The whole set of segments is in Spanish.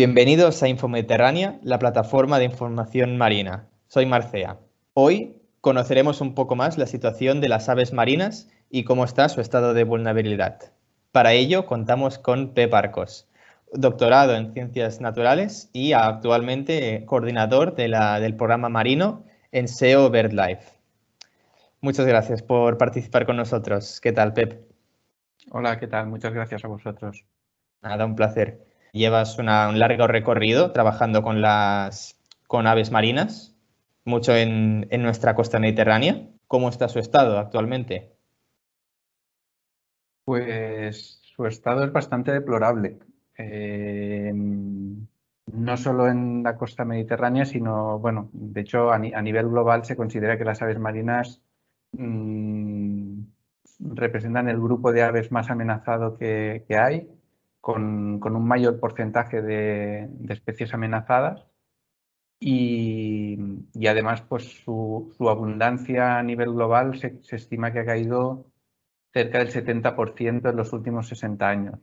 Bienvenidos a Infomediterránea, la plataforma de información marina. Soy Marcea. Hoy conoceremos un poco más la situación de las aves marinas y cómo está su estado de vulnerabilidad. Para ello contamos con Pep Arcos, doctorado en Ciencias Naturales y actualmente coordinador del programa marino en SEO BirdLife. Muchas gracias por participar con nosotros. ¿Qué tal, Pep? Hola, ¿qué tal? Muchas gracias a vosotros. Nada, un placer. Llevas un largo recorrido trabajando con aves marinas, mucho en, nuestra costa mediterránea. ¿Cómo está su estado actualmente? Pues su estado es bastante deplorable. Eh, no solo en la costa mediterránea, sino, bueno, de hecho a, nivel global se considera que las aves marinas mm, representan el grupo de aves más amenazado que hay con, un mayor porcentaje de, especies amenazadas y, además pues su, abundancia a nivel global se, estima que ha caído cerca del 70% en los últimos 60 años,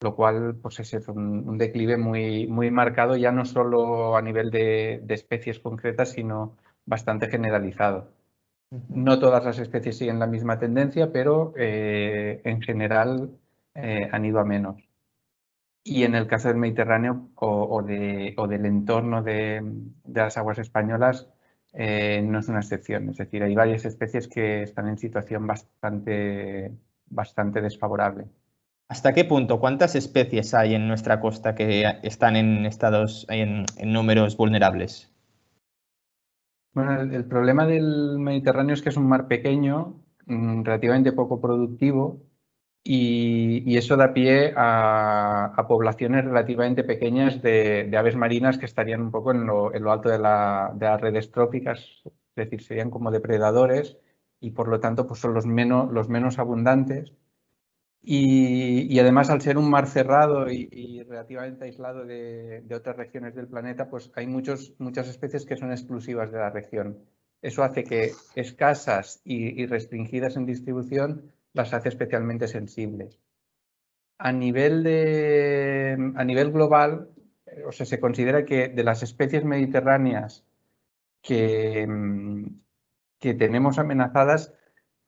lo cual pues es un, declive muy, muy marcado ya no solo a nivel de, especies concretas, sino bastante generalizado. No todas las especies siguen la misma tendencia, pero eh, en general eh, han ido a menos. Y en el caso del Mediterráneo o, de, o del entorno de, las aguas españolas, eh, no es una excepción. Es decir, hay varias especies que están en situación bastante, bastante desfavorable. ¿Hasta qué punto? ¿Cuántas especies hay en nuestra costa que están en estados, en, números vulnerables? Bueno, el, problema del Mediterráneo es que es un mar pequeño, mm, relativamente poco productivo, y, eso da pie a, poblaciones relativamente pequeñas de, aves marinas que estarían un poco en lo, alto de, las redes tróficas, es decir, serían como depredadores y por lo tanto pues son los menos, los menos abundantes. Y, además al ser un mar cerrado y, relativamente aislado de, otras regiones del planeta, pues hay muchos, muchas especies que son exclusivas de la región. Eso hace que escasas y restringidas en distribución las hace especialmente sensibles. A nivel, de, a nivel global, o sea, se considera que de las especies mediterráneas que, que tenemos amenazadas,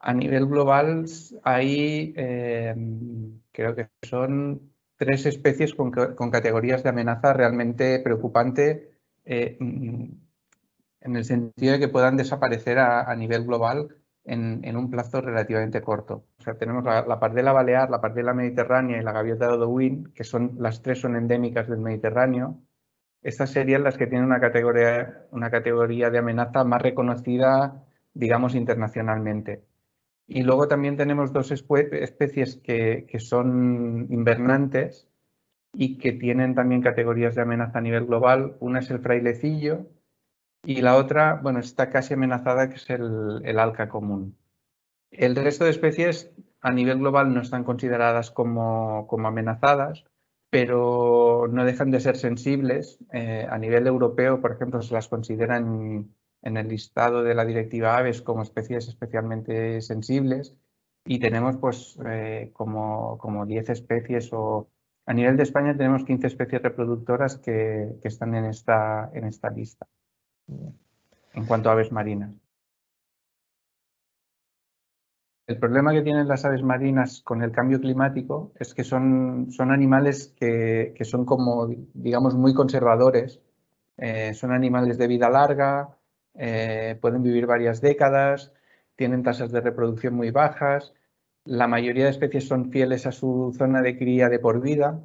a nivel global hay, em, creo que son tres especies con, categorías de amenaza realmente preocupante eh, en el sentido de que puedan desaparecer a nivel global en, un plazo relativamente corto. Tenemos la, la pardela balear, la pardela mediterránea y la gaviota de Odowin, que son las tres son endémicas del Mediterráneo. Estas serían las que tienen una categoría, una categoría de amenaza más reconocida, digamos, internacionalmente. Y luego también tenemos dos especies que, que son invernantes y que tienen también categorías de amenaza a nivel global. Una es el frailecillo, y la otra, bueno, está casi amenazada, que es el, alca común. El resto de especies a nivel global no están consideradas como, amenazadas, pero no dejan de ser sensibles. Eh, a nivel europeo, por ejemplo, se las consideran en el listado de la directiva Aves como especies especialmente sensibles y tenemos pues eh, como, como 10 especies o a nivel de España tenemos 15 especies reproductoras que, que están en esta, en esta lista en cuanto a aves marinas. El problema que tienen las aves marinas con el cambio climático es que son, son animales que, son como, digamos, muy conservadores. Eh, son animales de vida larga, eh, pueden vivir varias décadas, tienen tasas de reproducción muy bajas. La mayoría de especies son fieles a su zona de cría de por vida.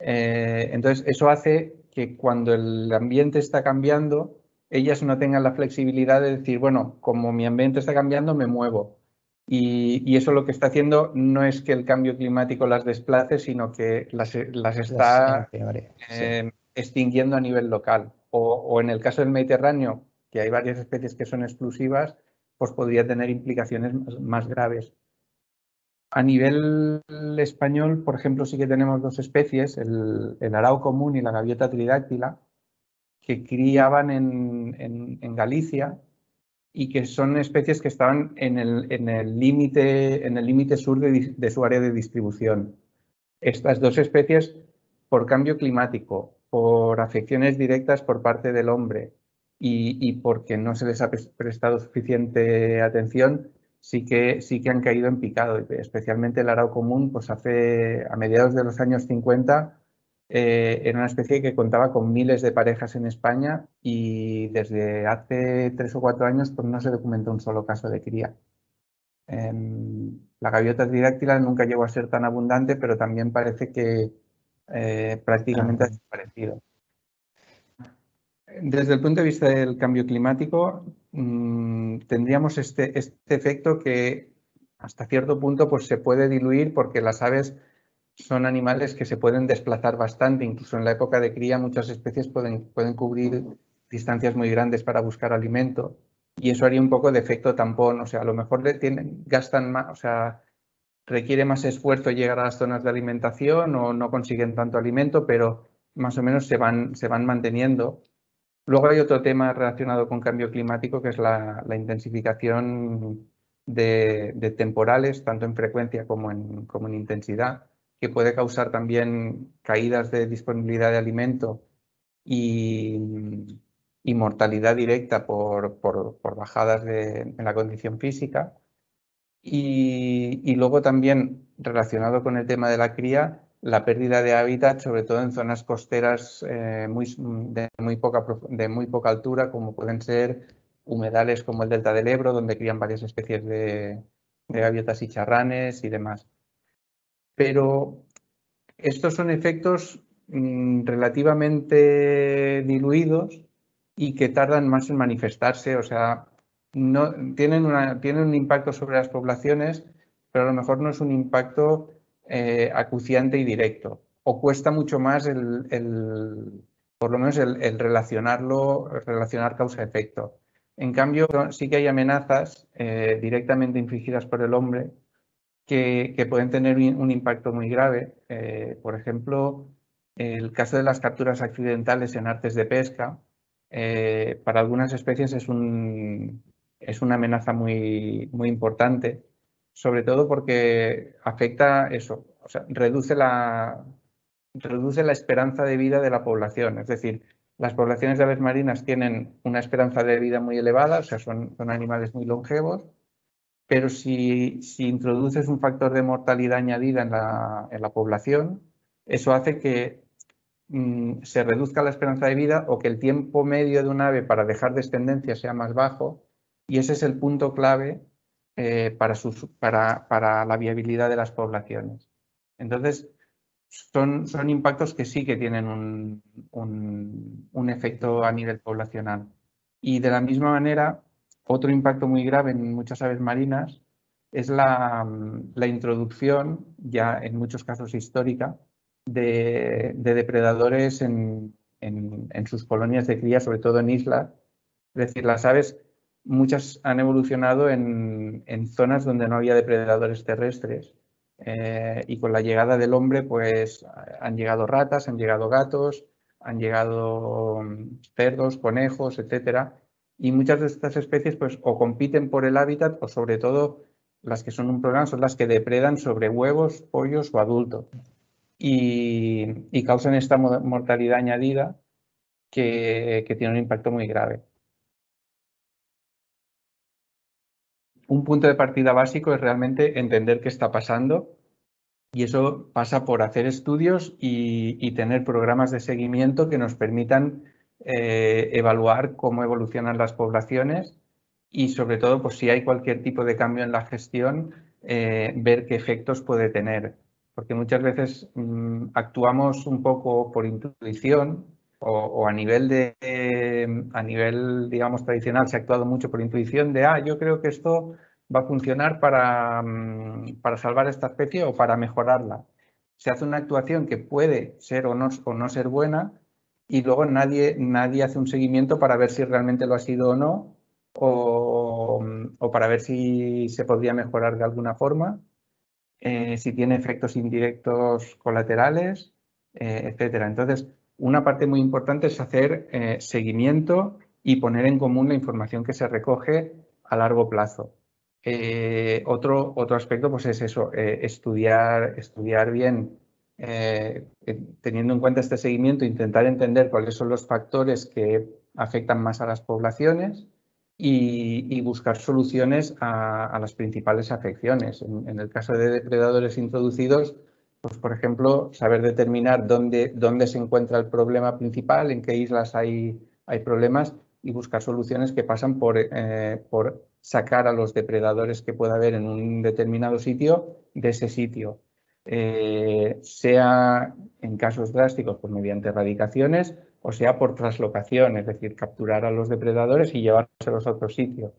Eh, entonces, eso hace que cuando el ambiente está cambiando, ellas no tengan la flexibilidad de decir, bueno, como mi ambiente está cambiando, me muevo. Y, eso lo que está haciendo no es que el cambio climático las desplace, sino que las, está eh, extinguiendo a nivel local. O, en el caso del Mediterráneo, que hay varias especies que son exclusivas, pues podría tener implicaciones más, graves. A nivel español, por ejemplo, sí que tenemos dos especies, el, el arao común y la gaviota tridáctila, que criaban en, Galicia y que son especies que estaban en el límite en el límite sur de, su área de distribución. Estas dos especies, por cambio climático por afecciones directas por parte del hombre y, porque no se les ha prestado suficiente atención, sí que, sí que han caído en picado, especialmente el arao común, pues hace a mediados de los años 50 eh, era una especie que contaba con miles de parejas en España y desde hace tres o cuatro años pues no se documentó un solo caso de cría. Em, la gaviota didáctila nunca llegó a ser tan abundante, pero también parece que eh, prácticamente ha desaparecido. Desde el punto de vista del cambio climático, mm, tendríamos este, este, efecto que hasta cierto punto pues, se puede diluir porque las aves son animales que se pueden desplazar bastante, incluso en la época de cría muchas especies pueden, pueden cubrir distancias muy grandes para buscar alimento. Y eso haría un poco de efecto tampón, o sea, a lo mejor tienen, gastan más, o sea, requiere más esfuerzo llegar a las zonas de alimentación o no consiguen tanto alimento, pero más o menos se van, se van manteniendo. Luego hay otro tema relacionado con cambio climático que es la, intensificación de, temporales, tanto en frecuencia como como en intensidad, que puede causar también caídas de disponibilidad de alimento y, y mortalidad directa por, bajadas en la condición física. Y, luego también relacionado con el tema de la cría, la pérdida de hábitat, sobre todo en zonas costeras eh, muy, de, muy poca, de muy poca altura, como pueden ser humedales como el delta del Ebro, donde crían varias especies de, gaviotas y charranes y demás. Pero estos son efectos mm, relativamente diluidos y que tardan más en manifestarse, o sea, no, tienen, tienen un impacto sobre las poblaciones, pero a lo mejor no es un impacto eh, acuciante y directo, o cuesta mucho más el, el por lo menos el, relacionarlo, relacionar causa-efecto. En cambio, sí que hay amenazas eh, directamente infligidas por el hombre que, pueden tener un impacto muy grave. Eh, por ejemplo, el caso de las capturas accidentales en artes de pesca, eh, para algunas especies es, un, es una amenaza muy, muy importante, sobre todo porque afecta eso, o sea, reduce la, reduce la esperanza de vida de la población. Es decir, las poblaciones de aves marinas tienen una esperanza de vida muy elevada, o sea, son, son animales muy longevos, pero si, si, introduces un factor de mortalidad añadida en la, en la población, eso hace que Mm, se reduzca la esperanza de vida o que el tiempo medio de un ave para dejar descendencia sea más bajo y ese es el punto clave eh, para, para, la viabilidad de las poblaciones. Entonces, son, son impactos que sí que tienen un, un, efecto a nivel poblacional. Y de la misma manera, otro impacto muy grave en muchas aves marinas es la, introducción, ya en muchos casos histórica, de, depredadores en, sus colonias de cría, sobre todo en islas. Es decir, las aves, muchas han evolucionado en, zonas donde no había depredadores terrestres. Eh, y con la llegada del hombre, pues han llegado ratas, han llegado gatos, han llegado mm, cerdos, conejos, etcétera. Y muchas de estas especies, pues, o compiten por el hábitat, o sobre todo las que son un problema son las que depredan sobre huevos, pollos o adultos y, causan esta mortalidad añadida que, tiene un impacto muy grave. Un punto de partida básico es realmente entender qué está pasando y eso pasa por hacer estudios y, tener programas de seguimiento que nos permitan eh, evaluar cómo evolucionan las poblaciones y sobre todo, pues si hay cualquier tipo de cambio en la gestión, eh, ver qué efectos puede tener. Porque muchas veces mm, actuamos un poco por intuición o, a nivel de a nivel digamos tradicional se ha actuado mucho por intuición de ah yo creo que esto va a funcionar para, mm, para salvar esta especie o para mejorarla se hace una actuación que puede ser o no, o no ser buena y luego nadie, nadie hace un seguimiento para ver si realmente lo ha sido o no o, o para ver si se podría mejorar de alguna forma eh, si tiene efectos indirectos colaterales, eh, etcétera. Entonces, una parte muy importante es hacer eh, seguimiento y poner en común la información que se recoge a largo plazo. otro, otro aspecto pues es eso, estudiar, estudiar bien eh, teniendo en cuenta este seguimiento, intentar entender cuáles son los factores que afectan más a las poblaciones y, buscar soluciones a, las principales afecciones. En, el caso de depredadores introducidos, pues por ejemplo, saber determinar dónde, se encuentra el problema principal, en qué islas hay, hay problemas y buscar soluciones que pasan por, eh, por sacar a los depredadores que pueda haber en un determinado sitio de ese sitio. Eh, sea en casos drásticos pues mediante erradicaciones o sea por traslocación, es decir, capturar a los depredadores y llevárselos a otro sitio.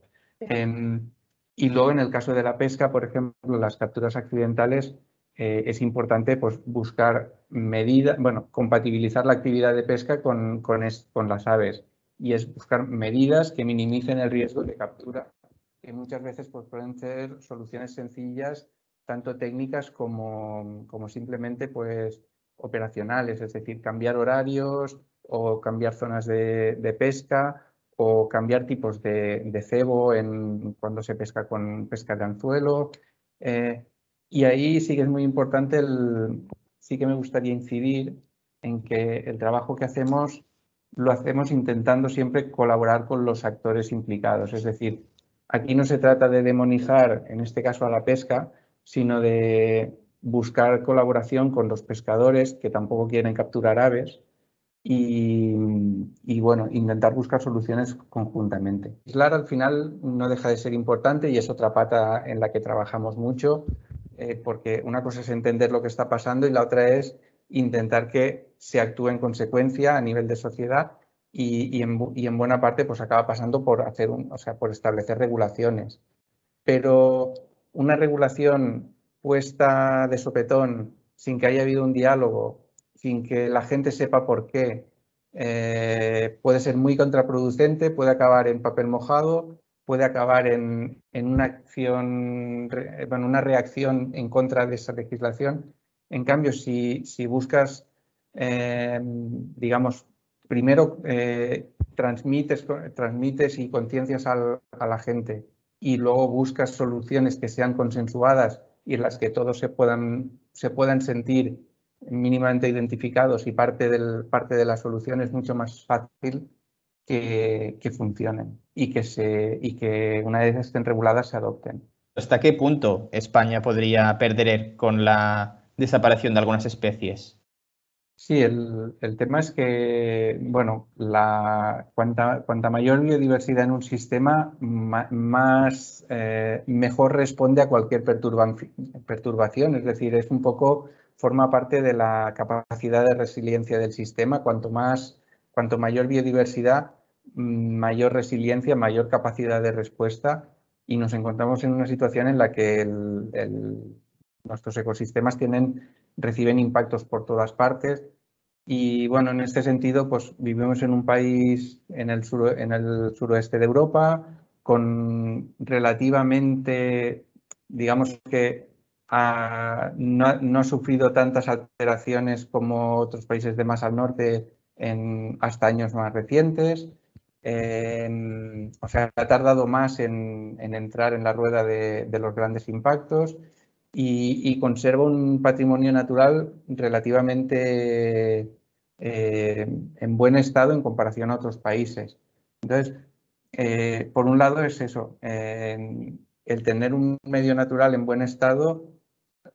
Y luego en el caso de la pesca, por ejemplo, las capturas accidentales, eh, es importante pues, buscar medidas, bueno, compatibilizar la actividad de pesca con, con, con las aves y es buscar medidas que minimicen el riesgo de captura, que muchas veces pues, pueden ser soluciones sencillas, tanto técnicas como, como simplemente pues, operacionales, es decir, cambiar horarios, o cambiar zonas de, pesca o cambiar tipos de, cebo en, cuando se pesca con pesca de anzuelo. Eh, y ahí sí que es muy importante, el, sí que me gustaría incidir en que el trabajo que hacemos lo hacemos intentando siempre colaborar con los actores implicados. Es decir, aquí no se trata de demonizar, en este caso a la pesca, sino de buscar colaboración con los pescadores que tampoco quieren capturar aves y, bueno, intentar buscar soluciones conjuntamente. Aislar al final no deja de ser importante y es otra pata en la que trabajamos mucho, eh, porque una cosa es entender lo que está pasando y la otra es intentar que se actúe en consecuencia a nivel de sociedad y, en, buena parte pues acaba pasando por hacer un, o sea, por establecer regulaciones. Pero una regulación puesta de sopetón sin que haya habido un diálogo sin que la gente sepa por qué, eh, puede ser muy contraproducente, puede acabar en papel mojado, puede acabar en, una acción, bueno, una reacción en contra de esa legislación. En cambio, si, buscas, eh, digamos, primero eh, transmites, transmites y conciencias a la gente y luego buscas soluciones que sean consensuadas y en las que todos se puedan, se puedan sentir mínimamente identificados y parte, del, parte de la solución es mucho más fácil que, que funcionen y que, se, y que una vez estén reguladas se adopten. ¿Hasta qué punto España podría perder con la desaparición de algunas especies? Sí, el, el tema es que, bueno, la, cuanta, cuanta mayor biodiversidad en un sistema, más, eh, mejor responde a cualquier perturbación. Es decir, es un poco forma parte de la capacidad de resiliencia del sistema. Cuanto más, cuanto mayor biodiversidad, mm, mayor resiliencia, mayor capacidad de respuesta y nos encontramos en una situación en la que nuestros ecosistemas tienen, reciben impactos por todas partes. Y bueno, en este sentido, pues vivimos en un país en el, en el suroeste de Europa con relativamente, digamos que no, ha sufrido tantas alteraciones como otros países de más al norte en, hasta años más recientes. o sea, ha tardado más en, entrar en la rueda de, los grandes impactos y, conserva un patrimonio natural relativamente eh, en buen estado en comparación a otros países. Entonces, eh, por un lado es eso, el tener un medio natural en buen estado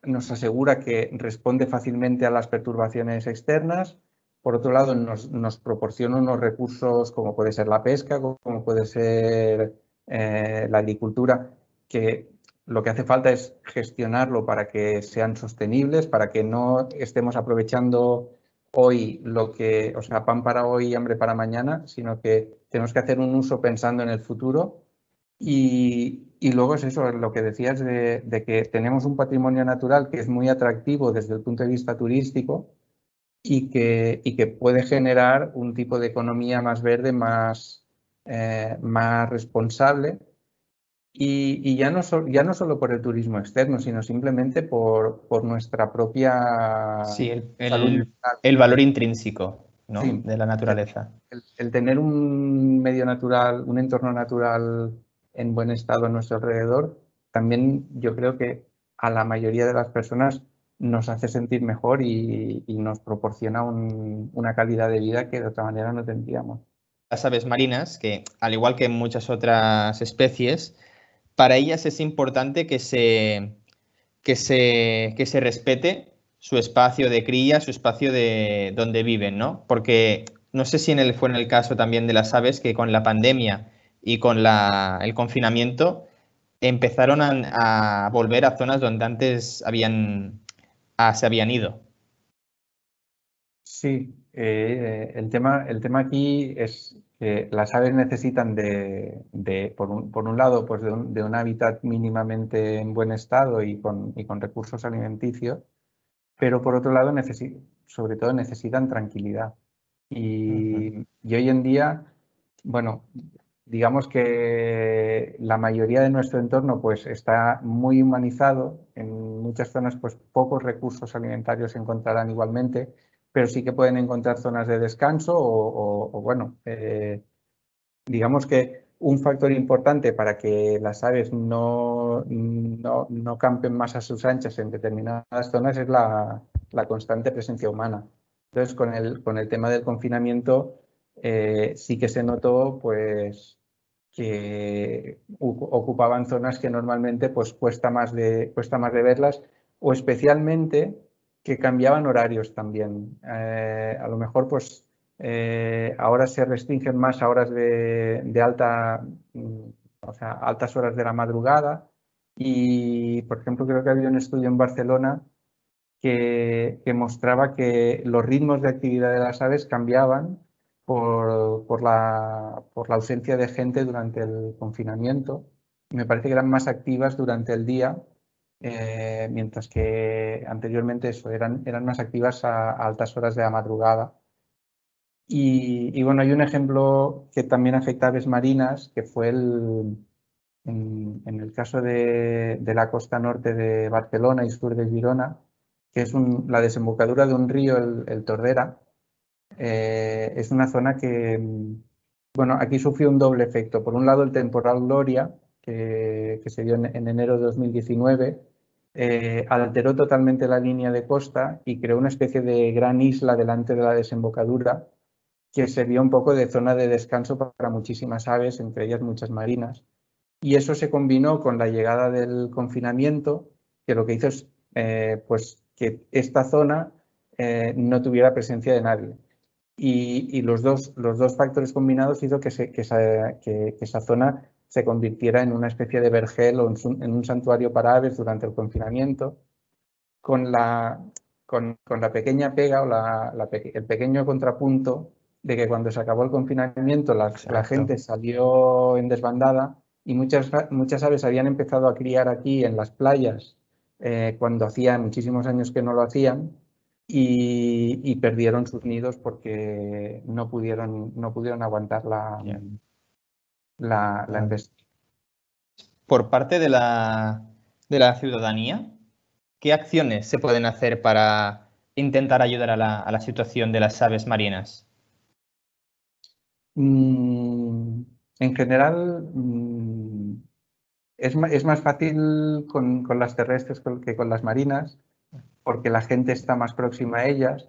nos asegura que responde fácilmente a las perturbaciones externas. Por otro lado, nos, proporciona unos recursos como puede ser la pesca, como puede ser eh, la agricultura, que lo que hace falta es gestionarlo para que sean sostenibles, para que no estemos aprovechando hoy lo que, o sea, pan para hoy y hambre para mañana, sino que tenemos que hacer un uso pensando en el futuro y, luego es eso, lo que decías de, que tenemos un patrimonio natural que es muy atractivo desde el punto de vista turístico y que, y que puede generar un tipo de economía más verde, más, eh, más responsable. Y, ya, no ya no solo por el turismo externo, sino simplemente por, por nuestra propia... Sí, el, el, valor intrínseco de la naturaleza. el, tener un medio natural, un entorno natural en buen estado a nuestro alrededor, también yo creo que a la mayoría de las personas nos hace sentir mejor y, nos proporciona una calidad de vida que de otra manera no tendríamos. Las aves marinas, que al igual que muchas otras especies, para ellas es importante que se, que se, que se respete su espacio de cría, su espacio de donde viven, ¿no? Porque no sé si en el, fue en el caso también de las aves que con la pandemia y con el confinamiento empezaron a, volver a zonas donde antes habían, se habían ido. Sí, eh, el, tema, el tema aquí es que las aves necesitan de, por, un, lado, pues de un, hábitat mínimamente en buen estado y con, y con recursos alimenticios, pero por otro lado, sobre todo necesitan tranquilidad. Y, y, hoy en día, bueno, digamos que la mayoría de nuestro entorno pues está muy humanizado, en muchas zonas pues pocos recursos alimentarios se encontrarán igualmente, pero sí que pueden encontrar zonas de descanso o, bueno, eh, digamos que un factor importante para que las aves no, no, campen más a sus anchas en determinadas zonas es la, constante presencia humana. Entonces, con el, con el tema del confinamiento, eh, sí que se notó pues, que ocupaban zonas que normalmente pues, cuesta, más de, cuesta más de verlas o especialmente que cambiaban horarios también. Eh, a lo mejor pues eh, ahora se restringen más a horas de, alta, mm, o sea, altas horas de la madrugada y por ejemplo creo que había un estudio en Barcelona que, mostraba que los ritmos de actividad de las aves cambiaban por, la, por, la, ausencia de gente durante el confinamiento. Me parece que eran más activas durante el día, eh, mientras que anteriormente eso, eran, eran más activas a, altas horas de la madrugada. Y, bueno, hay un ejemplo que también afecta a aves marinas, que fue el, en, el caso de, la costa norte de Barcelona y sur de Girona, que es la desembocadura de un río, el, Tordera, eh, es una zona que, bueno, aquí sufrió un doble efecto. Por un lado, el temporal Gloria, que, se dio en, enero de 2019, eh, alteró totalmente la línea de costa y creó una especie de gran isla delante de la desembocadura que se vio un poco de zona de descanso para muchísimas aves, entre ellas muchas marinas. Y eso se combinó con la llegada del confinamiento, que lo que hizo es eh, pues, que esta zona no tuviera presencia de nadie y, los, dos, los dos factores combinados hizo que, que, esa, que, esa, zona se convirtiera en una especie de vergel o en, un santuario para aves durante el confinamiento, con la, con, con la pequeña pega o la, el pequeño contrapunto de que cuando se acabó el confinamiento la, la gente salió en desbandada y muchas, muchas aves habían empezado a criar aquí en las playas eh, cuando hacía muchísimos años que no lo hacían y, perdieron sus nidos porque no pudieron, no pudieron aguantar la, la, la Por parte de la, de la ciudadanía, ¿qué acciones se pueden hacer para intentar ayudar a la, a la situación de las aves marinas? Mm, en general, mm, es, es, más fácil con, con las terrestres que con las marinas porque la gente está más próxima a ellas.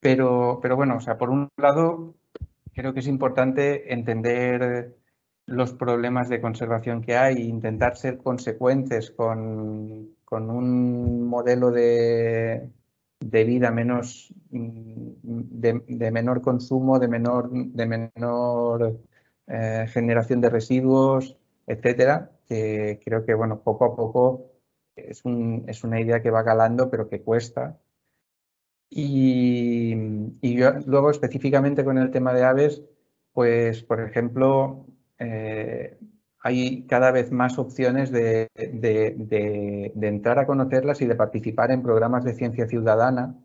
Pero, pero bueno, o sea, por un lado, creo que es importante entender los problemas de conservación que hay intentar ser consecuentes con, con un modelo de, de vida menos de, menor consumo, de menor, de menor eh, generación de residuos, etcétera, que creo que bueno, poco a poco es, una idea que va calando, pero que cuesta. Y, luego específicamente con el tema de aves, pues por ejemplo, eh, hay cada vez más opciones de, entrar a conocerlas y de participar en programas de ciencia ciudadana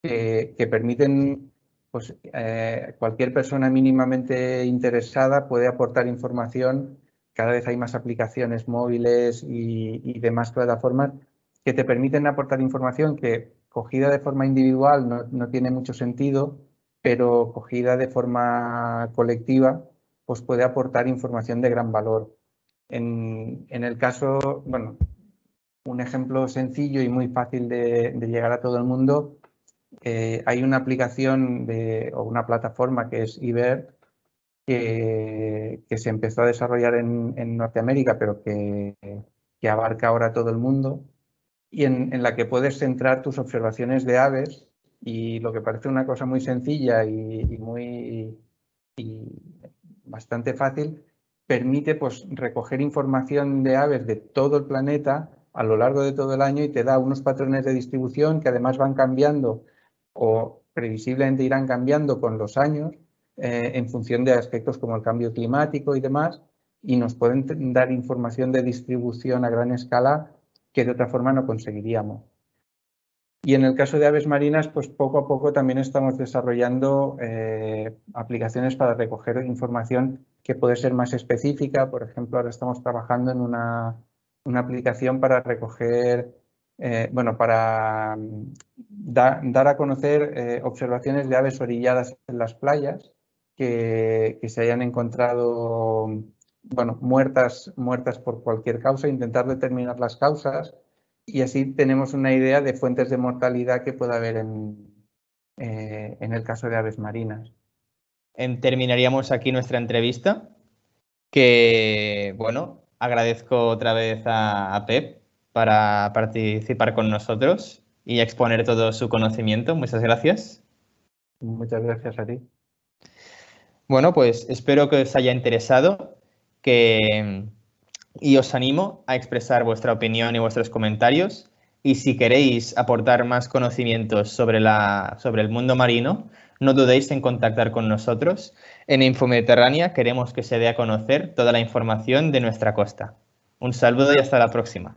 que, permiten, pues eh, cualquier persona mínimamente interesada puede aportar información. Cada vez hay más aplicaciones móviles y, demás plataformas que te permiten aportar información que cogida de forma individual no, tiene mucho sentido, pero cogida de forma colectiva pues puede aportar información de gran valor. En, el caso, bueno, un ejemplo sencillo y muy fácil de, llegar a todo el mundo, eh, hay una aplicación de, o una plataforma que es IBER que, se empezó a desarrollar en, Norteamérica, pero que, abarca ahora todo el mundo, y en, la que puedes centrar tus observaciones de aves y lo que parece una cosa muy sencilla y, muy bastante fácil, permite pues, recoger información de aves de todo el planeta a lo largo de todo el año y te da unos patrones de distribución que además van cambiando o previsiblemente irán cambiando con los años eh, en función de aspectos como el cambio climático y demás, y nos pueden dar información de distribución a gran escala que de otra forma no conseguiríamos. Y en el caso de aves marinas, pues poco a poco también estamos desarrollando eh, aplicaciones para recoger información que puede ser más específica. Por ejemplo, ahora estamos trabajando en una, aplicación para recoger, eh, bueno, para mm, dar a conocer eh, observaciones de aves orilladas en las playas que, que, se hayan encontrado, bueno, muertas, muertas por cualquier causa, intentar determinar las causas y así tenemos una idea de fuentes de mortalidad que pueda haber en, eh, en el caso de aves marinas. terminaríamos aquí nuestra entrevista, que, bueno, agradezco otra vez a, Pep para participar con nosotros y exponer todo su conocimiento. Muchas gracias. Muchas gracias a ti. Bueno, pues espero que os haya interesado, que y os animo a expresar vuestra opinión y vuestros comentarios. Y si queréis aportar más conocimientos sobre, la, sobre el mundo marino, no dudéis en contactar con nosotros. En Infomediterránea queremos que se dé a conocer toda la información de nuestra costa. Un saludo y hasta la próxima.